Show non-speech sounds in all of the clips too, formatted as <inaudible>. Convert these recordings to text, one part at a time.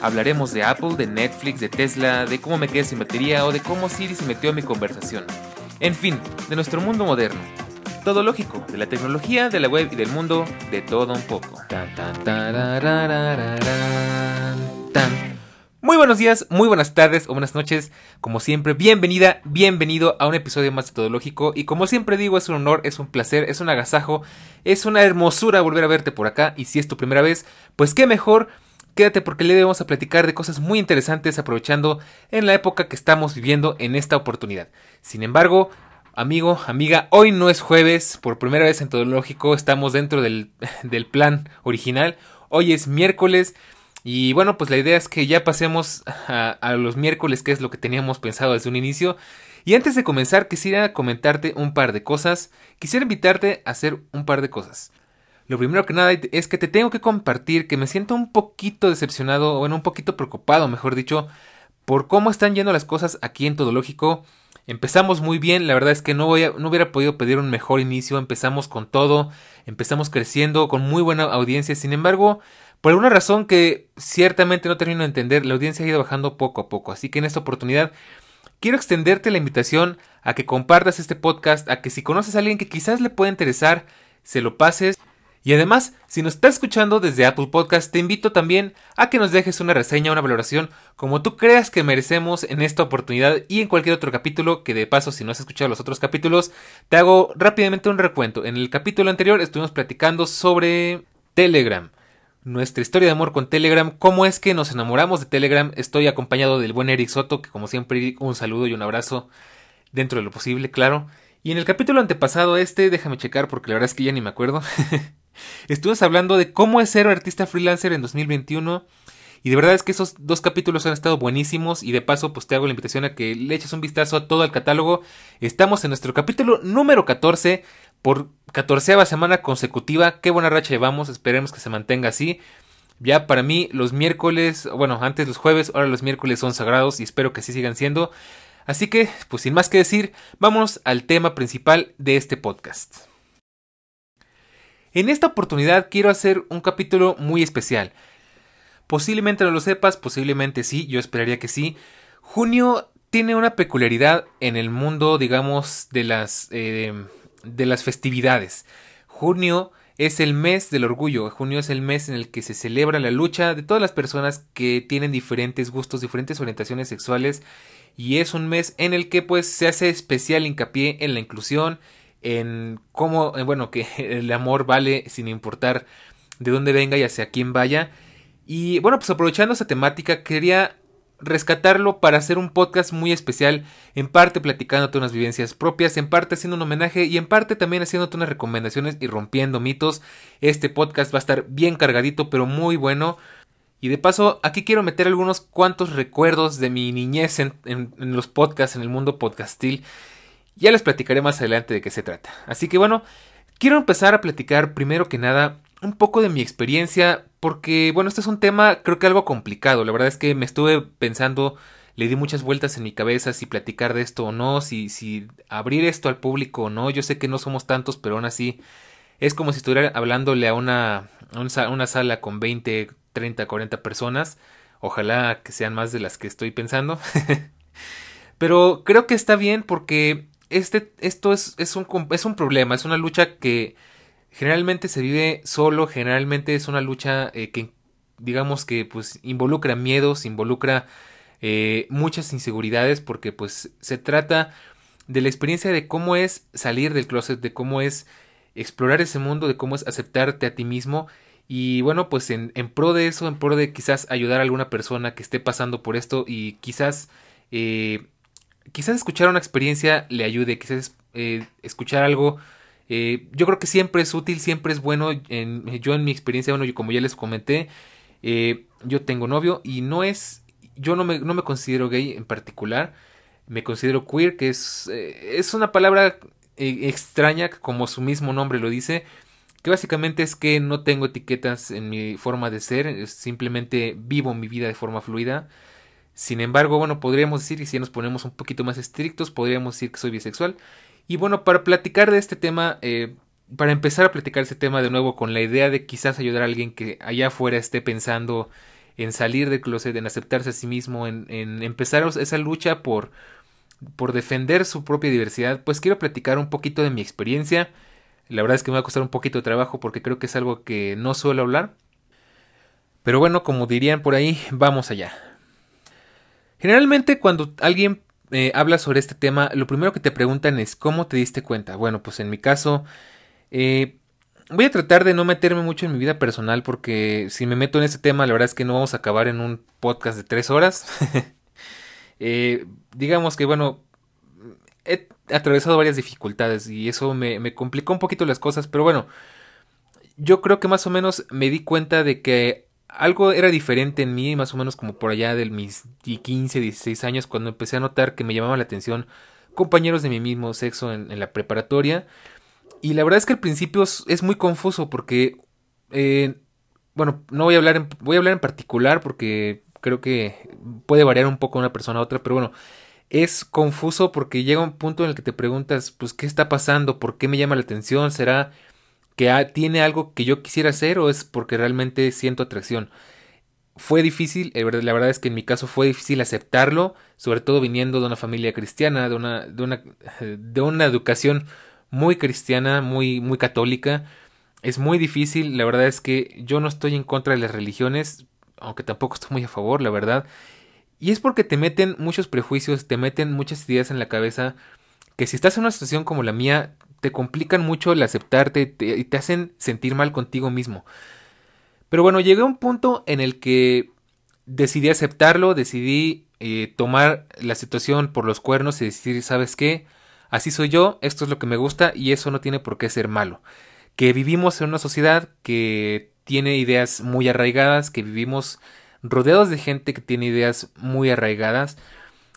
Hablaremos de Apple, de Netflix, de Tesla, de cómo me quedé sin batería o de cómo Siri se metió en mi conversación. En fin, de nuestro mundo moderno. Todo lógico, de la tecnología, de la web y del mundo, de todo un poco. Muy buenos días, muy buenas tardes o buenas noches. Como siempre, bienvenida, bienvenido a un episodio más de Todo Lógico. Y como siempre digo, es un honor, es un placer, es un agasajo, es una hermosura volver a verte por acá. Y si es tu primera vez, pues qué mejor. Quédate porque le vamos a platicar de cosas muy interesantes aprovechando en la época que estamos viviendo en esta oportunidad. Sin embargo, amigo, amiga, hoy no es jueves, por primera vez en Todo Lógico estamos dentro del, <laughs> del plan original. Hoy es miércoles. Y bueno, pues la idea es que ya pasemos a, los miércoles, que es lo que teníamos pensado desde un inicio. Y antes de comenzar, quisiera comentarte un par de cosas. Quisiera invitarte a hacer un par de cosas. Lo primero que nada es que te tengo que compartir que me siento un poquito decepcionado, o bueno, un poquito preocupado, mejor dicho, por cómo están yendo las cosas aquí en Todo Lógico. Empezamos muy bien, la verdad es que no, voy no hubiera podido pedir un mejor inicio, empezamos con todo, empezamos creciendo, con muy buena audiencia, sin embargo, por alguna razón que ciertamente no termino de entender, la audiencia ha ido bajando poco a poco. Así que en esta oportunidad quiero extenderte la invitación a que compartas este podcast, a que si conoces a alguien que quizás le pueda interesar, se lo pases. Y además, si nos estás escuchando desde Apple Podcast, te invito también a que nos dejes una reseña, una valoración, como tú creas que merecemos en esta oportunidad y en cualquier otro capítulo, que de paso, si no has escuchado los otros capítulos, te hago rápidamente un recuento. En el capítulo anterior estuvimos platicando sobre Telegram nuestra historia de amor con Telegram, cómo es que nos enamoramos de Telegram. Estoy acompañado del buen Eric Soto, que como siempre un saludo y un abrazo dentro de lo posible, claro. Y en el capítulo antepasado este, déjame checar porque la verdad es que ya ni me acuerdo. <laughs> Estuvimos hablando de cómo es ser artista freelancer en 2021. Y de verdad es que esos dos capítulos han estado buenísimos. Y de paso, pues te hago la invitación a que le eches un vistazo a todo el catálogo. Estamos en nuestro capítulo número 14 por catorceava semana consecutiva. Qué buena racha llevamos, esperemos que se mantenga así. Ya para mí los miércoles, bueno, antes los jueves, ahora los miércoles son sagrados y espero que así sigan siendo. Así que, pues sin más que decir, vamos al tema principal de este podcast. En esta oportunidad quiero hacer un capítulo muy especial. Posiblemente no lo sepas, posiblemente sí, yo esperaría que sí. Junio tiene una peculiaridad en el mundo, digamos, de las eh, de las festividades. Junio es el mes del orgullo. Junio es el mes en el que se celebra la lucha de todas las personas que tienen diferentes gustos, diferentes orientaciones sexuales. Y es un mes en el que pues se hace especial hincapié en la inclusión, en cómo, bueno, que <laughs> el amor vale sin importar de dónde venga y hacia quién vaya. Y bueno, pues aprovechando esa temática, quería rescatarlo para hacer un podcast muy especial, en parte platicándote unas vivencias propias, en parte haciendo un homenaje y en parte también haciéndote unas recomendaciones y rompiendo mitos. Este podcast va a estar bien cargadito, pero muy bueno. Y de paso, aquí quiero meter algunos cuantos recuerdos de mi niñez en, los podcasts, en el mundo podcastil. Ya les platicaré más adelante de qué se trata. Así que bueno, quiero empezar a platicar primero que nada un poco de mi experiencia, porque bueno, este es un tema creo que algo complicado. La verdad es que me estuve pensando, le di muchas vueltas en mi cabeza si platicar de esto o no, si, si abrir esto al público o no. Yo sé que no somos tantos, pero aún así es como si estuviera hablándole a una, a una sala con 20, 30, 40 personas. Ojalá que sean más de las que estoy pensando. <laughs> pero creo que está bien porque este, esto es, es, un, es un problema, es una lucha que generalmente se vive solo, generalmente es una lucha eh, que digamos que pues involucra miedos, involucra eh, muchas inseguridades porque pues se trata de la experiencia de cómo es salir del closet, de cómo es explorar ese mundo, de cómo es aceptarte a ti mismo. Y bueno pues en, en pro de eso, en pro de quizás ayudar a alguna persona que esté pasando por esto y quizás eh, quizás escuchar una experiencia le ayude, quizás escuchar algo eh, yo creo que siempre es útil, siempre es bueno. En, yo en mi experiencia, bueno, como ya les comenté, eh, yo tengo novio y no es, yo no me, no me considero gay en particular. Me considero queer, que es, eh, es una palabra eh, extraña, como su mismo nombre lo dice, que básicamente es que no tengo etiquetas en mi forma de ser, simplemente vivo mi vida de forma fluida. Sin embargo, bueno, podríamos decir, y si nos ponemos un poquito más estrictos, podríamos decir que soy bisexual. Y bueno, para platicar de este tema, eh, para empezar a platicar este tema de nuevo con la idea de quizás ayudar a alguien que allá afuera esté pensando en salir del closet, en aceptarse a sí mismo, en, empezar esa lucha por, por defender su propia diversidad, pues quiero platicar un poquito de mi experiencia. La verdad es que me va a costar un poquito de trabajo porque creo que es algo que no suelo hablar. Pero bueno, como dirían por ahí, vamos allá. Generalmente cuando alguien eh, habla sobre este tema, lo primero que te preguntan es ¿cómo te diste cuenta? Bueno, pues en mi caso, eh, voy a tratar de no meterme mucho en mi vida personal porque si me meto en este tema, la verdad es que no vamos a acabar en un podcast de tres horas. <laughs> Eh, digamos que, bueno, he atravesado varias dificultades y eso me, me complicó un poquito las cosas, pero bueno, yo creo que más o menos me di cuenta de que algo era diferente en mí, más o menos como por allá de mis 15, 16 años, cuando empecé a notar que me llamaban la atención compañeros de mi mismo sexo en, la preparatoria. Y la verdad es que al principio es, muy confuso porque, eh, bueno, no voy a hablar en, voy a hablar en particular porque creo que puede variar un poco una persona a otra, pero bueno, es confuso porque llega un punto en el que te preguntas, pues, ¿qué está pasando? ¿Por qué me llama la atención? ¿Será que tiene algo que yo quisiera hacer o es porque realmente siento atracción. Fue difícil, la verdad es que en mi caso fue difícil aceptarlo, sobre todo viniendo de una familia cristiana, de una, de una, <laughs> de una educación muy cristiana, muy, muy católica. Es muy difícil, la verdad es que yo no estoy en contra de las religiones, aunque tampoco estoy muy a favor, la verdad. Y es porque te meten muchos prejuicios, te meten muchas ideas en la cabeza, que si estás en una situación como la mía, te complican mucho el aceptarte y te hacen sentir mal contigo mismo. Pero bueno, llegué a un punto en el que decidí aceptarlo, decidí eh, tomar la situación por los cuernos y decir, ¿sabes qué? Así soy yo, esto es lo que me gusta y eso no tiene por qué ser malo. Que vivimos en una sociedad que tiene ideas muy arraigadas, que vivimos rodeados de gente que tiene ideas muy arraigadas,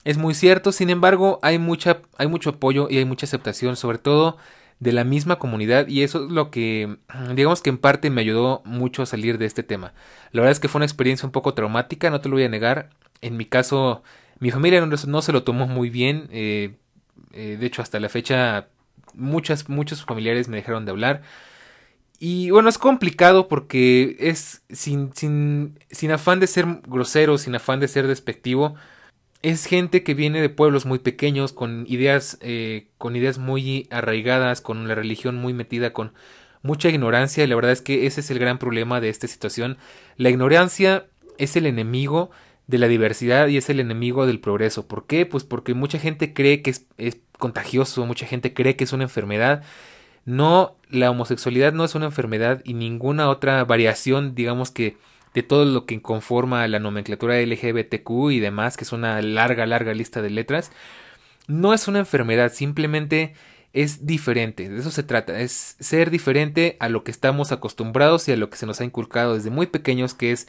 es muy cierto, sin embargo, hay, mucha, hay mucho apoyo y hay mucha aceptación, sobre todo de la misma comunidad, y eso es lo que, digamos que en parte me ayudó mucho a salir de este tema. La verdad es que fue una experiencia un poco traumática, no te lo voy a negar. En mi caso, mi familia no, se lo tomó muy bien, eh, eh, de hecho, hasta la fecha, muchas, muchos familiares me dejaron de hablar. Y bueno, es complicado porque es sin, sin, sin afán de ser grosero, sin afán de ser despectivo, es gente que viene de pueblos muy pequeños, con ideas, eh, con ideas muy arraigadas, con la religión muy metida, con mucha ignorancia, y la verdad es que ese es el gran problema de esta situación. La ignorancia es el enemigo de la diversidad y es el enemigo del progreso. ¿Por qué? Pues porque mucha gente cree que es, es contagioso, mucha gente cree que es una enfermedad. No, la homosexualidad no es una enfermedad y ninguna otra variación, digamos que de todo lo que conforma la nomenclatura LGBTQ y demás, que es una larga, larga lista de letras, no es una enfermedad, simplemente es diferente, de eso se trata, es ser diferente a lo que estamos acostumbrados y a lo que se nos ha inculcado desde muy pequeños, que es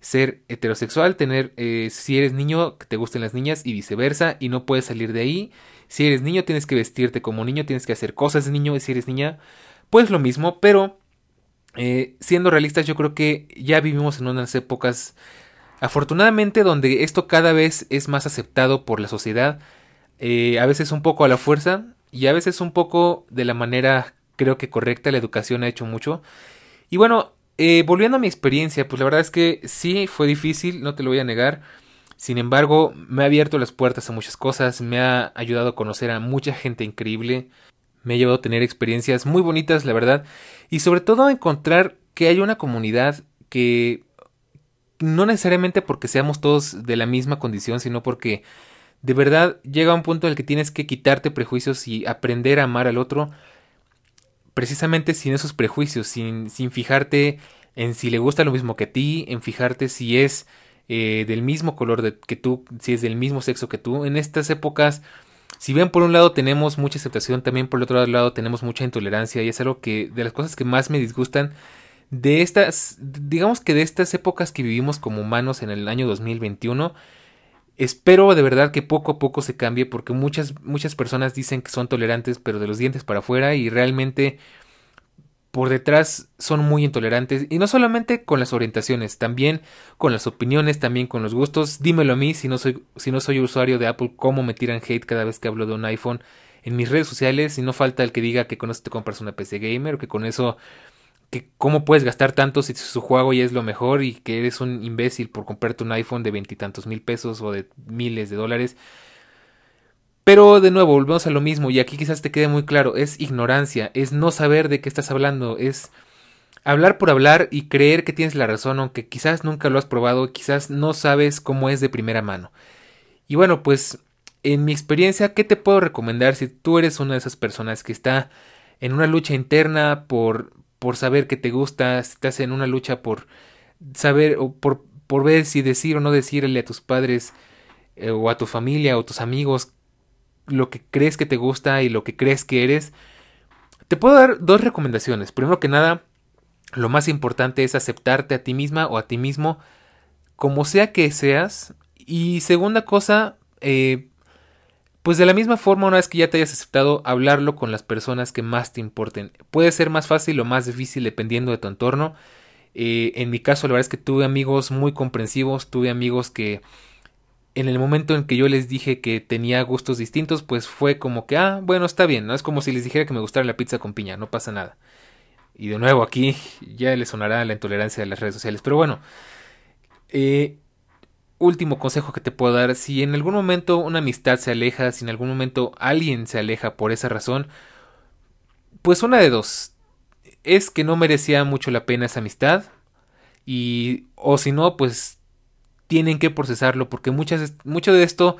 ser heterosexual, tener, eh, si eres niño, que te gusten las niñas y viceversa, y no puedes salir de ahí. Si eres niño, tienes que vestirte como niño, tienes que hacer cosas de niño, y si eres niña, pues lo mismo, pero eh, siendo realistas, yo creo que ya vivimos en unas épocas, afortunadamente, donde esto cada vez es más aceptado por la sociedad, eh, a veces un poco a la fuerza y a veces un poco de la manera, creo que correcta, la educación ha hecho mucho. Y bueno, eh, volviendo a mi experiencia, pues la verdad es que sí fue difícil, no te lo voy a negar. Sin embargo, me ha abierto las puertas a muchas cosas, me ha ayudado a conocer a mucha gente increíble, me ha llevado a tener experiencias muy bonitas, la verdad, y sobre todo a encontrar que hay una comunidad que no necesariamente porque seamos todos de la misma condición, sino porque de verdad llega un punto en el que tienes que quitarte prejuicios y aprender a amar al otro precisamente sin esos prejuicios, sin, sin fijarte en si le gusta lo mismo que a ti, en fijarte si es eh, del mismo color de, que tú, si es del mismo sexo que tú. En estas épocas si bien por un lado tenemos mucha aceptación, también por el otro lado tenemos mucha intolerancia y es algo que de las cosas que más me disgustan de estas, digamos que de estas épocas que vivimos como humanos en el año 2021, Espero de verdad que poco a poco se cambie porque muchas, muchas personas dicen que son tolerantes pero de los dientes para afuera y realmente por detrás son muy intolerantes y no solamente con las orientaciones, también con las opiniones, también con los gustos. Dímelo a mí si no soy si no soy usuario de Apple cómo me tiran hate cada vez que hablo de un iPhone en mis redes sociales y no falta el que diga que con eso te compras una PC gamer que con eso que cómo puedes gastar tanto si su juego ya es lo mejor y que eres un imbécil por comprarte un iPhone de veintitantos mil pesos o de miles de dólares. Pero de nuevo, volvemos a lo mismo y aquí quizás te quede muy claro, es ignorancia, es no saber de qué estás hablando, es hablar por hablar y creer que tienes la razón aunque quizás nunca lo has probado, quizás no sabes cómo es de primera mano. Y bueno, pues en mi experiencia, ¿qué te puedo recomendar si tú eres una de esas personas que está en una lucha interna por por saber que te gusta, estás en una lucha por saber o por, por ver si decir o no decirle a tus padres eh, o a tu familia o tus amigos lo que crees que te gusta y lo que crees que eres, te puedo dar dos recomendaciones. Primero que nada, lo más importante es aceptarte a ti misma o a ti mismo como sea que seas. Y segunda cosa, eh, pues de la misma forma, una vez que ya te hayas aceptado, hablarlo con las personas que más te importen. Puede ser más fácil o más difícil dependiendo de tu entorno. Eh, en mi caso, la verdad es que tuve amigos muy comprensivos, tuve amigos que en el momento en que yo les dije que tenía gustos distintos, pues fue como que, ah, bueno, está bien, ¿no? Es como si les dijera que me gustara la pizza con piña, no pasa nada. Y de nuevo, aquí ya les sonará la intolerancia de las redes sociales. Pero bueno, eh, último consejo que te puedo dar, si en algún momento una amistad se aleja, si en algún momento alguien se aleja por esa razón, pues una de dos, es que no merecía mucho la pena esa amistad y o si no, pues tienen que procesarlo porque muchas, mucho de esto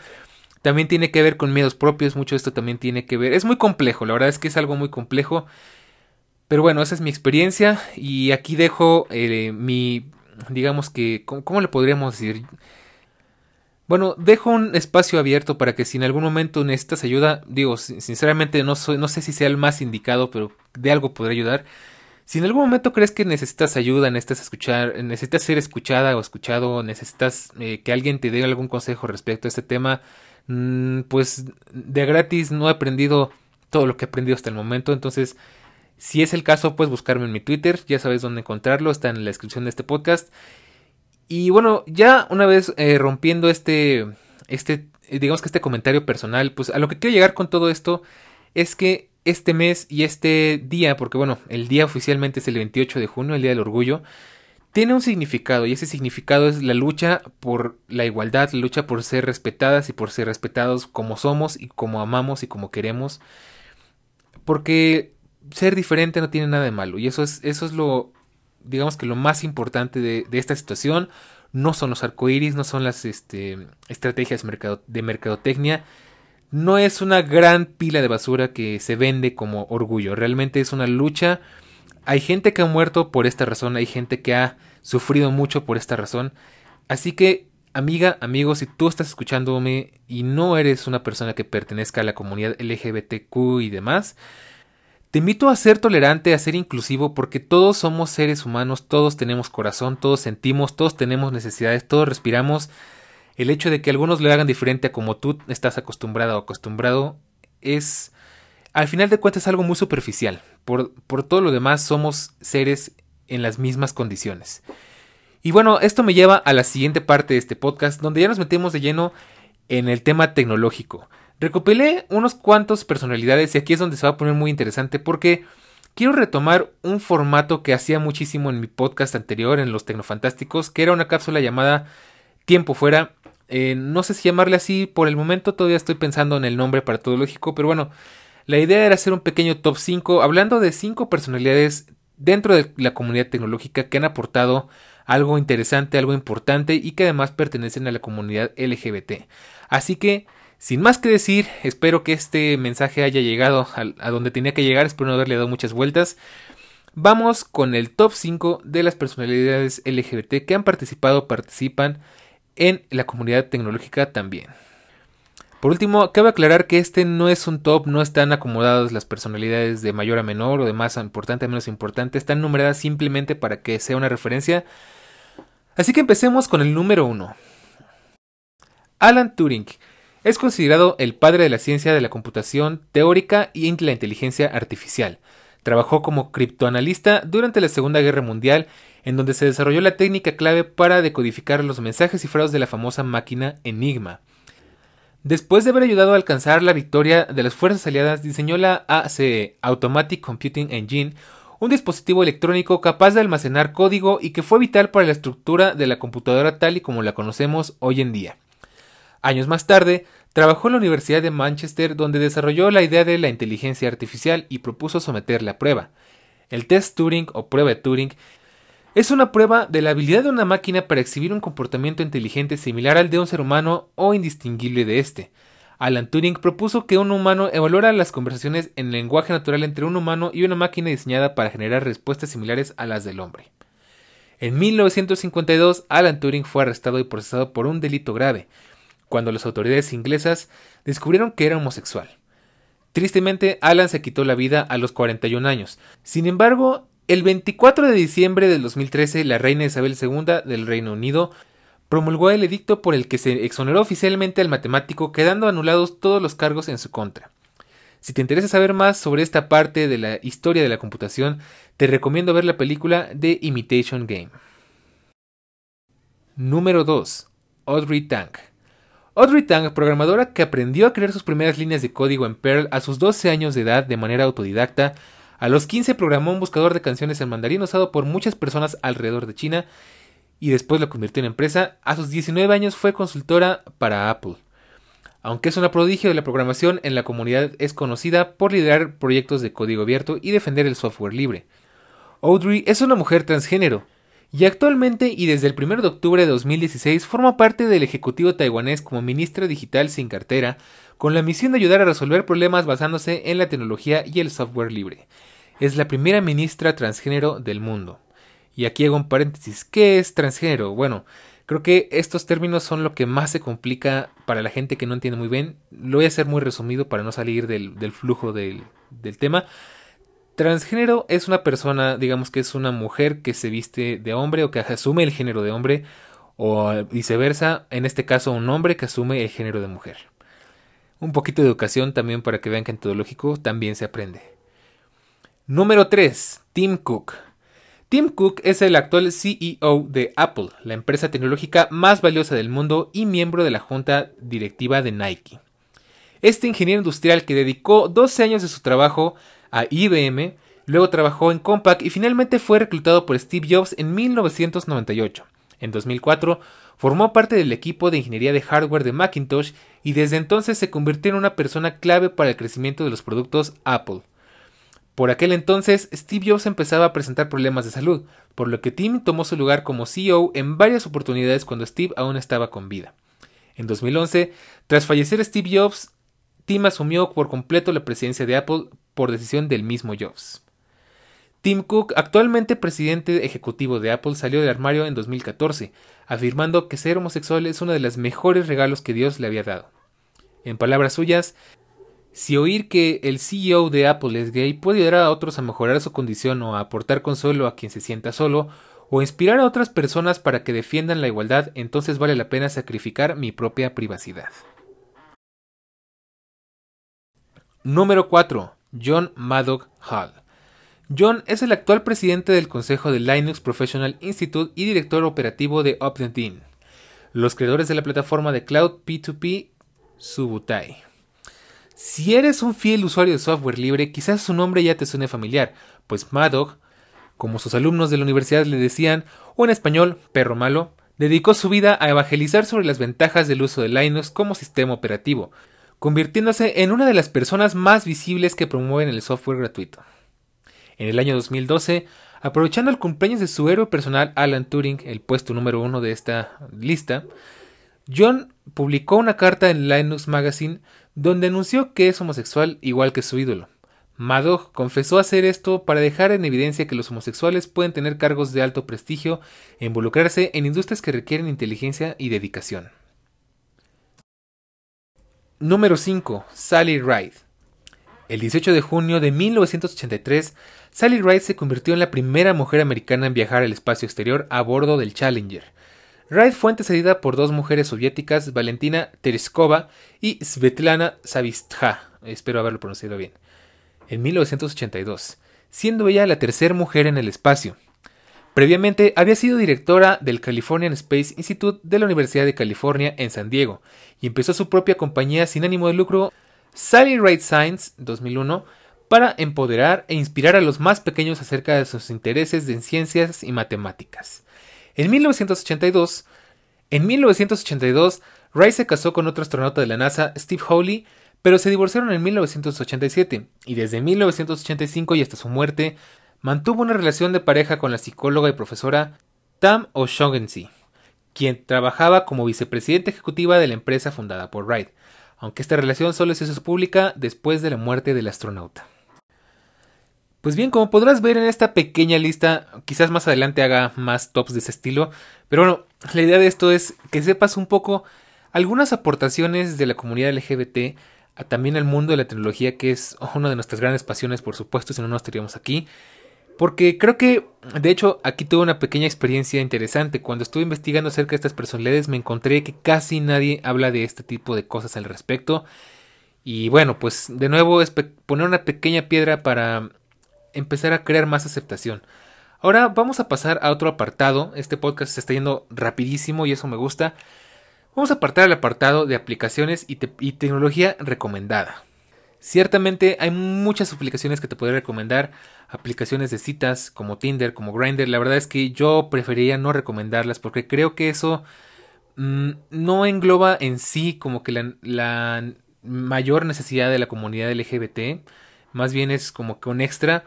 también tiene que ver con miedos propios, mucho de esto también tiene que ver, es muy complejo, la verdad es que es algo muy complejo. Pero bueno, esa es mi experiencia y aquí dejo eh, mi, digamos que, ¿cómo, le podríamos decir? Bueno, dejo un espacio abierto para que si en algún momento necesitas ayuda, digo, sinceramente no, soy, no sé si sea el más indicado, pero de algo podré ayudar. Si en algún momento crees que necesitas ayuda, necesitas escuchar, necesitas ser escuchada o escuchado, necesitas eh, que alguien te dé algún consejo respecto a este tema, mm, pues de gratis no he aprendido todo lo que he aprendido hasta el momento, entonces si es el caso, puedes buscarme en mi Twitter, ya sabes dónde encontrarlo, está en la descripción de este podcast. Y bueno, ya una vez eh, rompiendo este, este, digamos que este comentario personal, pues a lo que quiero llegar con todo esto es que este mes y este día, porque bueno, el día oficialmente es el 28 de junio, el Día del Orgullo, tiene un significado y ese significado es la lucha por la igualdad, la lucha por ser respetadas y por ser respetados como somos y como amamos y como queremos. Porque ser diferente no tiene nada de malo y eso es, eso es lo, digamos que lo más importante de, esta situación no son los arcoíris, no son las este, estrategias de mercadotecnia, no es una gran pila de basura que se vende como orgullo, realmente es una lucha. Hay gente que ha muerto por esta razón, hay gente que ha sufrido mucho por esta razón. Así que, amiga, amigo, si tú estás escuchándome y no eres una persona que pertenezca a la comunidad LGBTQ y demás, te invito a ser tolerante, a ser inclusivo, porque todos somos seres humanos, todos tenemos corazón, todos sentimos, todos tenemos necesidades, todos respiramos. El hecho de que algunos le hagan diferente a como tú estás acostumbrado o acostumbrado es, al final de cuentas, algo muy superficial. Por, por todo lo demás, somos seres en las mismas condiciones. Y bueno, esto me lleva a la siguiente parte de este podcast, donde ya nos metemos de lleno en el tema tecnológico. Recopilé unos cuantos personalidades y aquí es donde se va a poner muy interesante porque quiero retomar un formato que hacía muchísimo en mi podcast anterior, en Los Tecnofantásticos, que era una cápsula llamada Tiempo Fuera. Eh, no sé si llamarle así, por el momento todavía estoy pensando en el nombre para todo lógico, pero bueno, la idea era hacer un pequeño top 5 hablando de 5 personalidades dentro de la comunidad tecnológica que han aportado algo interesante, algo importante y que además pertenecen a la comunidad LGBT. Así que sin más que decir, espero que este mensaje haya llegado a, donde tenía que llegar, espero no haberle dado muchas vueltas. Vamos con el top 5 de las personalidades LGBT que han participado participan en la comunidad tecnológica también. Por último, cabe aclarar que este no es un top, no están acomodadas las personalidades de mayor a menor o de más importante a menos importante, están numeradas simplemente para que sea una referencia. Así que empecemos con el número 1. Alan Turing es considerado el padre de la ciencia de la computación teórica y la inteligencia artificial. Trabajó como criptoanalista durante la Segunda Guerra Mundial, en donde se desarrolló la técnica clave para decodificar los mensajes cifrados de la famosa máquina Enigma. Después de haber ayudado a alcanzar la victoria de las fuerzas aliadas, diseñó la ACE, Automatic Computing Engine, un dispositivo electrónico capaz de almacenar código y que fue vital para la estructura de la computadora tal y como la conocemos hoy en día. Años más tarde, trabajó en la Universidad de Manchester donde desarrolló la idea de la inteligencia artificial y propuso someterla a prueba. El test Turing o prueba de Turing es una prueba de la habilidad de una máquina para exhibir un comportamiento inteligente similar al de un ser humano o indistinguible de éste. Alan Turing propuso que un humano evaluara las conversaciones en lenguaje natural entre un humano y una máquina diseñada para generar respuestas similares a las del hombre. En 1952, Alan Turing fue arrestado y procesado por un delito grave, cuando las autoridades inglesas descubrieron que era homosexual. Tristemente, Alan se quitó la vida a los 41 años. Sin embargo, el 24 de diciembre del 2013, la reina Isabel II del Reino Unido promulgó el edicto por el que se exoneró oficialmente al matemático, quedando anulados todos los cargos en su contra. Si te interesa saber más sobre esta parte de la historia de la computación, te recomiendo ver la película The Imitation Game. Número 2. Audrey Tang. Audrey Tang, programadora que aprendió a crear sus primeras líneas de código en Perl a sus 12 años de edad de manera autodidacta, a los 15 programó un buscador de canciones en mandarín usado por muchas personas alrededor de China y después lo convirtió en empresa. A sus 19 años fue consultora para Apple. Aunque es una prodigio de la programación, en la comunidad es conocida por liderar proyectos de código abierto y defender el software libre. Audrey es una mujer transgénero, y actualmente y desde el 1 de octubre de 2016 forma parte del Ejecutivo taiwanés como ministra digital sin cartera, con la misión de ayudar a resolver problemas basándose en la tecnología y el software libre. Es la primera ministra transgénero del mundo. Y aquí hago un paréntesis. ¿Qué es transgénero? Bueno, creo que estos términos son lo que más se complica para la gente que no entiende muy bien. Lo voy a hacer muy resumido para no salir del, flujo del, del tema. Transgénero es una persona, digamos que es una mujer que se viste de hombre o que asume el género de hombre, o viceversa, en este caso un hombre que asume el género de mujer. Un poquito de educación también para que vean que en teológico también se aprende. Número 3. Tim Cook. Tim Cook es el actual CEO de Apple, la empresa tecnológica más valiosa del mundo y miembro de la junta directiva de Nike. Este ingeniero industrial que dedicó 12 años de su trabajo a IBM, luego trabajó en Compaq y finalmente fue reclutado por Steve Jobs en 1998. En 2004 formó parte del equipo de ingeniería de hardware de Macintosh y desde entonces se convirtió en una persona clave para el crecimiento de los productos Apple. Por aquel entonces, Steve Jobs empezaba a presentar problemas de salud, por lo que Tim tomó su lugar como CEO en varias oportunidades cuando Steve aún estaba con vida. En 2011, tras fallecer Steve Jobs, Tim asumió por completo la presidencia de Apple por decisión del mismo Jobs. Tim Cook, actualmente presidente ejecutivo de Apple, salió del armario en 2014, afirmando que ser homosexual es uno de los mejores regalos que Dios le había dado. En palabras suyas, si oír que el CEO de Apple es gay puede ayudar a otros a mejorar su condición o a aportar consuelo a quien se sienta solo, o inspirar a otras personas para que defiendan la igualdad, entonces vale la pena sacrificar mi propia privacidad. Número 4. John Maddock Hall. John es el actual presidente del Consejo de Linux Professional Institute y director operativo de OpenDean, los creadores de la plataforma de cloud P2P Subutai. Si eres un fiel usuario de software libre, quizás su nombre ya te suene familiar, pues Maddock, como sus alumnos de la universidad le decían, o en español, perro malo, dedicó su vida a evangelizar sobre las ventajas del uso de Linux como sistema operativo, convirtiéndose en una de las personas más visibles que promueven el software gratuito. En el año 2012, aprovechando el cumpleaños de su héroe personal Alan Turing, el puesto número uno de esta lista, John publicó una carta en Linux Magazine donde anunció que es homosexual igual que su ídolo. Madoff confesó hacer esto para dejar en evidencia que los homosexuales pueden tener cargos de alto prestigio e involucrarse en industrias que requieren inteligencia y dedicación. Número 5. Sally Ride. El 18 de junio de 1983, Sally Ride se convirtió en la primera mujer americana en viajar al espacio exterior a bordo del Challenger. Wright fue antecedida por dos mujeres soviéticas, Valentina Tereskova y Svetlana Savistja, espero haberlo pronunciado bien, en 1982, siendo ella la tercera mujer en el espacio. Previamente había sido directora del Californian Space Institute de la Universidad de California en San Diego y empezó su propia compañía sin ánimo de lucro, Sally Wright Science 2001, para empoderar e inspirar a los más pequeños acerca de sus intereses en ciencias y matemáticas. En 1982, en 1982, Wright se casó con otro astronauta de la NASA, Steve Hawley, pero se divorciaron en 1987 y desde 1985 y hasta su muerte mantuvo una relación de pareja con la psicóloga y profesora Tam O'Shaughnessy, quien trabajaba como vicepresidenta ejecutiva de la empresa fundada por Wright, aunque esta relación solo se hizo pública después de la muerte del astronauta. Pues bien, como podrás ver en esta pequeña lista, quizás más adelante haga más tops de ese estilo, pero bueno, la idea de esto es que sepas un poco algunas aportaciones de la comunidad LGBT a también al mundo de la tecnología, que es una de nuestras grandes pasiones, por supuesto, si no, no estaríamos aquí. Porque creo que, de hecho, aquí tuve una pequeña experiencia interesante. Cuando estuve investigando acerca de estas personalidades, me encontré que casi nadie habla de este tipo de cosas al respecto. Y bueno, pues de nuevo es poner una pequeña piedra para empezar a crear más aceptación. Ahora vamos a pasar a otro apartado. Este podcast se está yendo rapidísimo y eso me gusta. Vamos a apartar el apartado de aplicaciones y, y tecnología recomendada. Ciertamente hay muchas aplicaciones que te podría recomendar, aplicaciones de citas como Tinder, como Grindr. La verdad es que yo preferiría no recomendarlas porque creo que eso mm, no engloba en sí como que la, la, mayor necesidad de la comunidad LGBT. Más bien es como que un extra.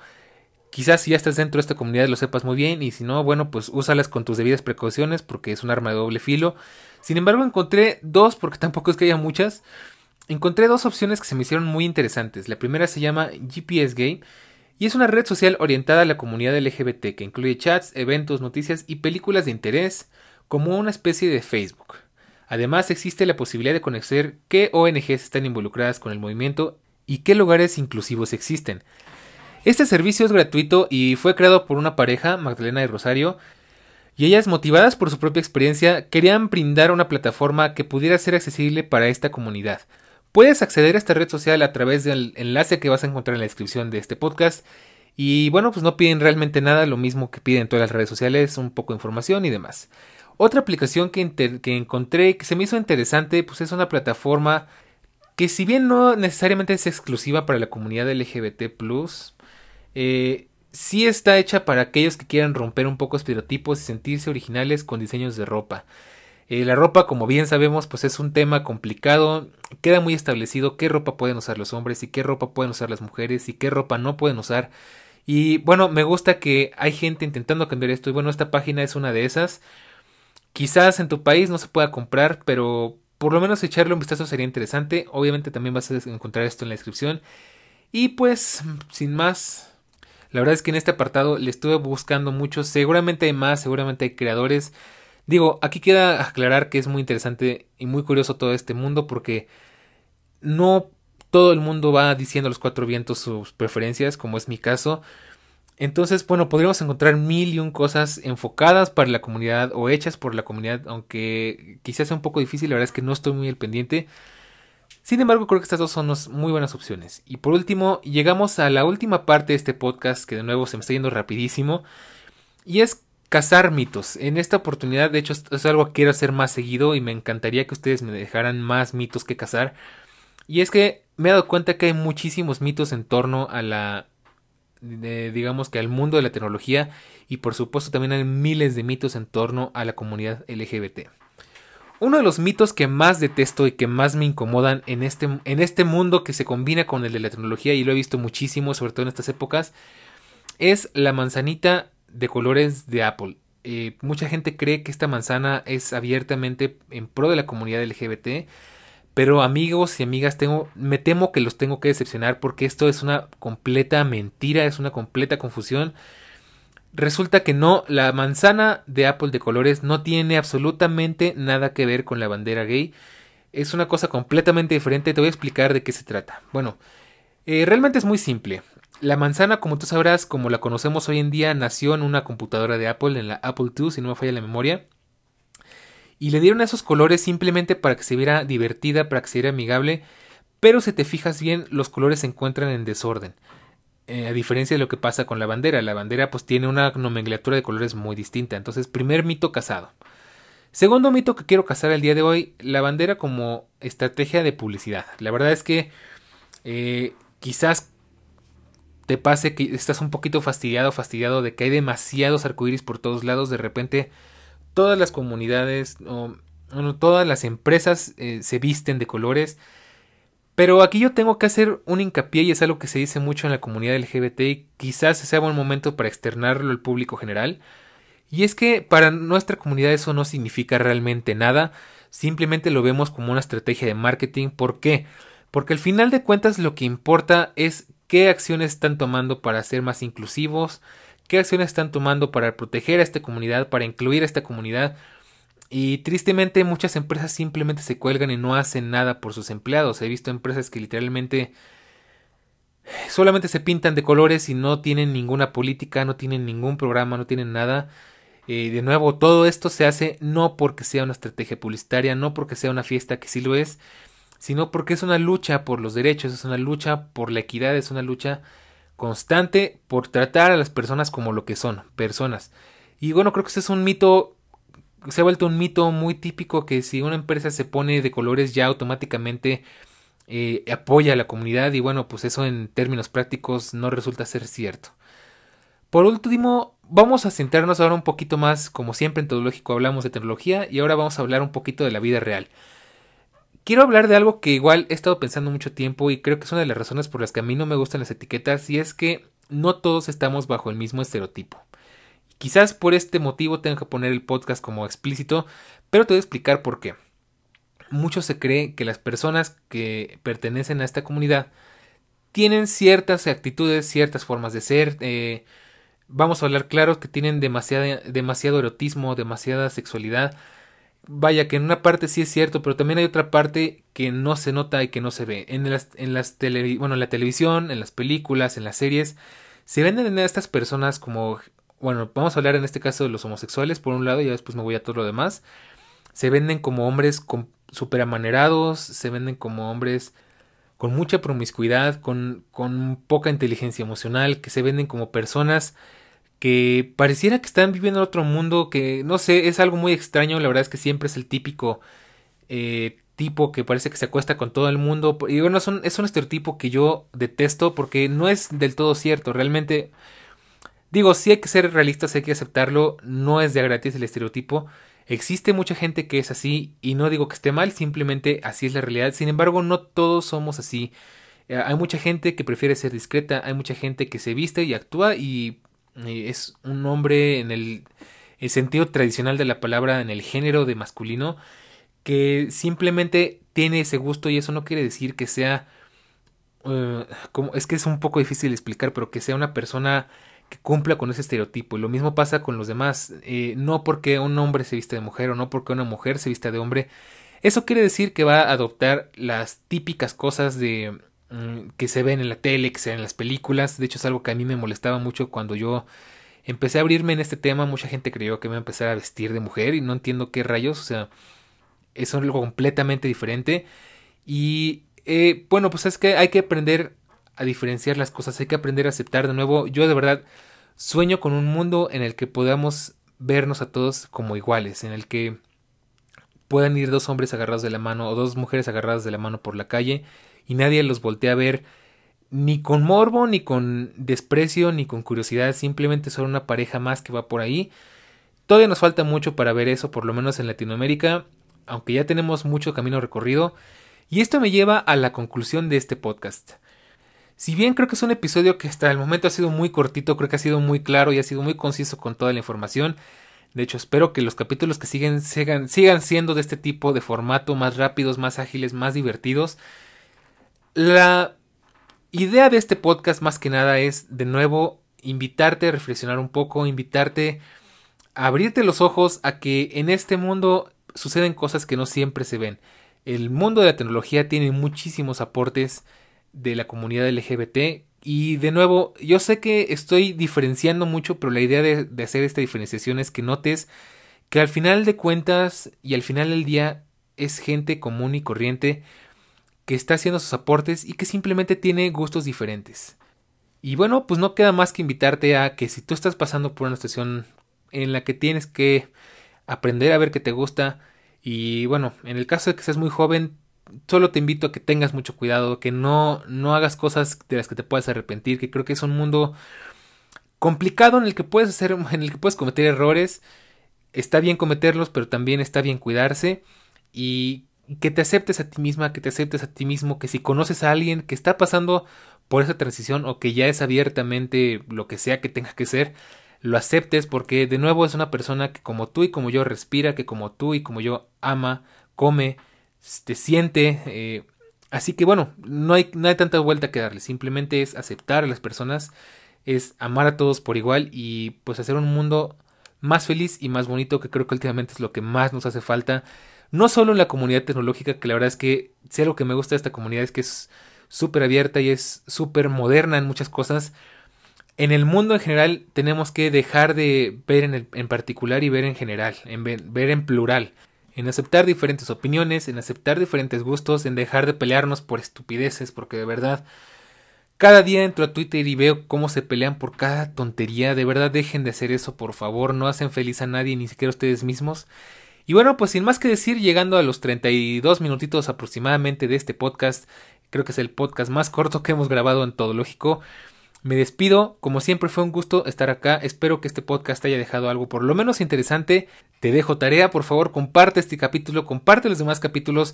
Quizás si ya estás dentro de esta comunidad lo sepas muy bien y si no, bueno, pues úsalas con tus debidas precauciones porque es un arma de doble filo. Sin embargo, encontré dos porque <laughs> tampoco es que haya muchas. Encontré dos opciones que se me hicieron muy interesantes. La primera se llama GPS Gay y es una red social orientada a la comunidad LGBT que incluye chats, eventos, noticias y películas de interés como una especie de Facebook. Además existe la posibilidad de conocer qué ONGs están involucradas con el movimiento y qué lugares inclusivos existen. Este servicio es gratuito y fue creado por una pareja, Magdalena y Rosario, y ellas, motivadas por su propia experiencia, querían brindar una plataforma que pudiera ser accesible para esta comunidad. Puedes acceder a esta red social a través del enlace que vas a encontrar en la descripción de este podcast. Y bueno, pues no piden realmente nada, lo mismo que piden todas las redes sociales, un poco de información y demás. Otra aplicación que, que encontré que se me hizo interesante, pues es una plataforma que si bien no necesariamente es exclusiva para la comunidad LGBT, eh, sí está hecha para aquellos que quieran romper un poco estereotipos y sentirse originales con diseños de ropa. Eh, la ropa, como bien sabemos, pues es un tema complicado. Queda muy establecido qué ropa pueden usar los hombres y qué ropa pueden usar las mujeres y qué ropa no pueden usar. Y bueno, me gusta que hay gente intentando cambiar esto y bueno, esta página es una de esas. Quizás en tu país no se pueda comprar, pero por lo menos echarle un vistazo sería interesante. Obviamente también vas a encontrar esto en la descripción. Y pues, sin más, la verdad es que en este apartado le estuve buscando mucho. Seguramente hay más, seguramente hay creadores. Digo, aquí queda aclarar que es muy interesante y muy curioso todo este mundo porque no todo el mundo va diciendo a los cuatro vientos sus preferencias, como es mi caso. Entonces, bueno, podríamos encontrar mil y un cosas enfocadas para la comunidad o hechas por la comunidad, aunque quizás sea un poco difícil, la verdad es que no estoy muy al pendiente. Sin embargo, creo que estas dos son muy buenas opciones. Y por último, llegamos a la última parte de este podcast, que de nuevo se me está yendo rapidísimo, y es cazar mitos. En esta oportunidad, de hecho, es algo que quiero hacer más seguido y me encantaría que ustedes me dejaran más mitos que cazar. Y es que me he dado cuenta que hay muchísimos mitos en torno a la, digamos que al mundo de la tecnología y por supuesto también hay miles de mitos en torno a la comunidad LGBT. Uno de los mitos que más detesto y que más me incomodan en este, en este mundo que se combina con el de la tecnología y lo he visto muchísimo, sobre todo en estas épocas, es la manzanita de colores de Apple. Eh, mucha gente cree que esta manzana es abiertamente en pro de la comunidad LGBT, pero amigos y amigas, tengo, me temo que los tengo que decepcionar porque esto es una completa mentira, es una completa confusión. Resulta que no, la manzana de Apple de colores no tiene absolutamente nada que ver con la bandera gay. Es una cosa completamente diferente. Te voy a explicar de qué se trata. Bueno, eh, realmente es muy simple. La manzana, como tú sabrás, como la conocemos hoy en día, nació en una computadora de Apple, en la Apple II, si no me falla la memoria. y le dieron esos colores simplemente para que se viera divertida, para que se viera amigable, pero si te fijas bien, los colores se encuentran en desorden. Eh, a diferencia de lo que pasa con la bandera, la bandera pues tiene una nomenclatura de colores muy distinta. Entonces, primer mito casado. Segundo mito que quiero casar el día de hoy, la bandera como estrategia de publicidad. La verdad es que eh, quizás te pase que estás un poquito fastidiado, fastidiado de que hay demasiados arcoíris por todos lados. De repente, todas las comunidades, o, todas las empresas eh, se visten de colores. Pero aquí yo tengo que hacer un hincapié y es algo que se dice mucho en la comunidad LGBT y quizás sea buen momento para externarlo al público general. Y es que para nuestra comunidad eso no significa realmente nada, simplemente lo vemos como una estrategia de marketing. ¿Por qué? Porque al final de cuentas lo que importa es qué acciones están tomando para ser más inclusivos, qué acciones están tomando para proteger a esta comunidad, para incluir a esta comunidad. Y tristemente muchas empresas simplemente se cuelgan y no hacen nada por sus empleados. He visto empresas que literalmente solamente se pintan de colores y no tienen ninguna política, no tienen ningún programa, no tienen nada. Eh, de nuevo, todo esto se hace no porque sea una estrategia publicitaria, no porque sea una fiesta que sí lo es, sino porque es una lucha por los derechos, es una lucha por la equidad, es una lucha constante por tratar a las personas como lo que son, personas. Y bueno, creo que ese es un mito, se ha vuelto un mito muy típico que si una empresa se pone de colores ya automáticamente eh, apoya a la comunidad y bueno, pues eso en términos prácticos no resulta ser cierto. Por último, vamos a centrarnos ahora un poquito más, como siempre en Tecnológico hablamos de tecnología y ahora vamos a hablar un poquito de la vida real. Quiero hablar de algo que igual he estado pensando mucho tiempo y creo que es una de las razones por las que a mí no me gustan las etiquetas y es que no todos estamos bajo el mismo estereotipo. Quizás por este motivo tenga que poner el podcast como explícito, pero te voy a explicar por qué. Mucho se cree que las personas que pertenecen a esta comunidad tienen ciertas actitudes, ciertas formas de ser, eh, vamos a hablar claros que tienen demasiado erotismo, demasiada sexualidad. Vaya que en una parte sí es cierto, pero también hay otra parte que no se nota y que no se ve. En las, en las bueno, en la televisión, en las películas, en las series, se venden a estas personas como, bueno, vamos a hablar en este caso de los homosexuales por un lado y después me voy a todo lo demás. Se venden como hombres súper amanerados, se venden como hombres con mucha promiscuidad, con, con poca inteligencia emocional, que se venden como personas que pareciera que están viviendo en otro mundo, que no sé, es algo muy extraño, la verdad es que siempre es el típico eh, tipo que parece que se acuesta con todo el mundo, y bueno, es un, es un estereotipo que yo detesto porque no es del todo cierto, realmente, digo, sí hay que ser realistas, hay que aceptarlo, no es de gratis el estereotipo, existe mucha gente que es así, y no digo que esté mal, simplemente así es la realidad, sin embargo, no todos somos así, eh, hay mucha gente que prefiere ser discreta, hay mucha gente que se viste y actúa y es un hombre en el, sentido tradicional de la palabra, en el género de masculino, que simplemente tiene ese gusto y eso no quiere decir que sea... Eh, como, es que es un poco difícil explicar, pero que sea una persona que cumpla con ese estereotipo. Y lo mismo pasa con los demás. Eh, no porque un hombre se viste de mujer o no porque una mujer se vista de hombre. Eso quiere decir que va a adoptar las típicas cosas de que se ven en la tele, que se ven en las películas. De hecho, es algo que a mí me molestaba mucho cuando yo empecé a abrirme en este tema. Mucha gente creyó que me iba a empezar a vestir de mujer y no entiendo qué rayos. O sea, es algo completamente diferente. Y eh, bueno, pues es que hay que aprender a diferenciar las cosas, hay que aprender a aceptar de nuevo. Yo de verdad sueño con un mundo en el que podamos vernos a todos como iguales, en el que puedan ir dos hombres agarrados de la mano o dos mujeres agarradas de la mano por la calle y nadie los voltea a ver ni con morbo, ni con desprecio, ni con curiosidad, simplemente son una pareja más que va por ahí. Todavía nos falta mucho para ver eso, por lo menos en Latinoamérica, aunque ya tenemos mucho camino recorrido. Y esto me lleva a la conclusión de este podcast. Si bien creo que es un episodio que hasta el momento ha sido muy cortito, creo que ha sido muy claro y ha sido muy conciso con toda la información. De hecho, espero que los capítulos que siguen sigan, sigan siendo de este tipo de formato, más rápidos, más ágiles, más divertidos. La idea de este podcast más que nada es de nuevo invitarte a reflexionar un poco, invitarte a abrirte los ojos a que en este mundo suceden cosas que no siempre se ven. El mundo de la tecnología tiene muchísimos aportes de la comunidad LGBT y de nuevo yo sé que estoy diferenciando mucho pero la idea de, de hacer esta diferenciación es que notes que al final de cuentas y al final del día es gente común y corriente que está haciendo sus aportes y que simplemente tiene gustos diferentes. Y bueno, pues no queda más que invitarte a que si tú estás pasando por una situación en la que tienes que aprender a ver qué te gusta y bueno, en el caso de que seas muy joven, solo te invito a que tengas mucho cuidado, que no no hagas cosas de las que te puedas arrepentir, que creo que es un mundo complicado en el que puedes hacer <laughs> en el que puedes cometer errores. Está bien cometerlos, pero también está bien cuidarse y que te aceptes a ti misma, que te aceptes a ti mismo, que si conoces a alguien que está pasando por esa transición o que ya es abiertamente lo que sea que tenga que ser, lo aceptes porque de nuevo es una persona que como tú y como yo respira, que como tú y como yo ama, come, te siente. Eh, así que bueno, no hay, no hay tanta vuelta que darle, simplemente es aceptar a las personas, es amar a todos por igual y pues hacer un mundo más feliz y más bonito que creo que últimamente es lo que más nos hace falta no solo en la comunidad tecnológica, que la verdad es que si algo que me gusta de esta comunidad es que es súper abierta y es súper moderna en muchas cosas. En el mundo en general tenemos que dejar de ver en, en particular y ver en general, en ver, en plural, en aceptar diferentes opiniones, en aceptar diferentes gustos, en dejar de pelearnos por estupideces, porque de verdad cada día entro a Twitter y veo cómo se pelean por cada tontería. De verdad dejen de hacer eso, por favor. No hacen feliz a nadie, ni siquiera a ustedes mismos. Y bueno, pues sin más que decir, llegando a los 32 minutitos aproximadamente de este podcast, creo que es el podcast más corto que hemos grabado en Todo Lógico. Me despido, como siempre fue un gusto estar acá, espero que este podcast haya dejado algo por lo menos interesante. Te dejo tarea, por favor, comparte este capítulo, comparte los demás capítulos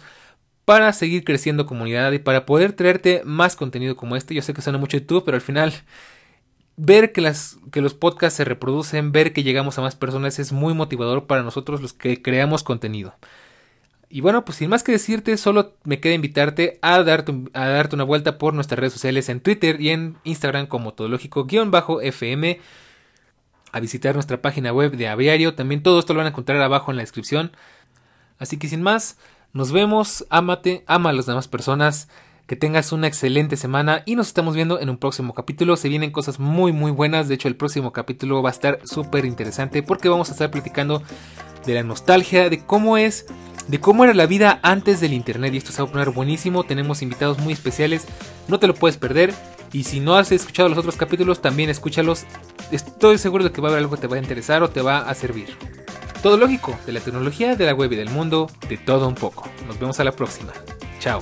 para seguir creciendo comunidad y para poder traerte más contenido como este. Yo sé que suena mucho YouTube, pero al final ver que, las, que los podcasts se reproducen, ver que llegamos a más personas es muy motivador para nosotros los que creamos contenido. Y bueno, pues sin más que decirte, solo me queda invitarte a darte, a darte una vuelta por nuestras redes sociales en Twitter y en Instagram como todológico-fm, a visitar nuestra página web de Aviario, también todo esto lo van a encontrar abajo en la descripción. Así que sin más, nos vemos, ámate, ama a las demás personas, que tengas una excelente semana y nos estamos viendo en un próximo capítulo. Se vienen cosas muy muy buenas. De hecho, el próximo capítulo va a estar súper interesante porque vamos a estar platicando de la nostalgia, de cómo es, de cómo era la vida antes del internet. Y esto se va a poner buenísimo. Tenemos invitados muy especiales. No te lo puedes perder. Y si no has escuchado los otros capítulos, también escúchalos. Estoy seguro de que va a haber algo que te va a interesar o te va a servir. Todo lógico, de la tecnología, de la web y del mundo, de todo un poco. Nos vemos a la próxima. Chao.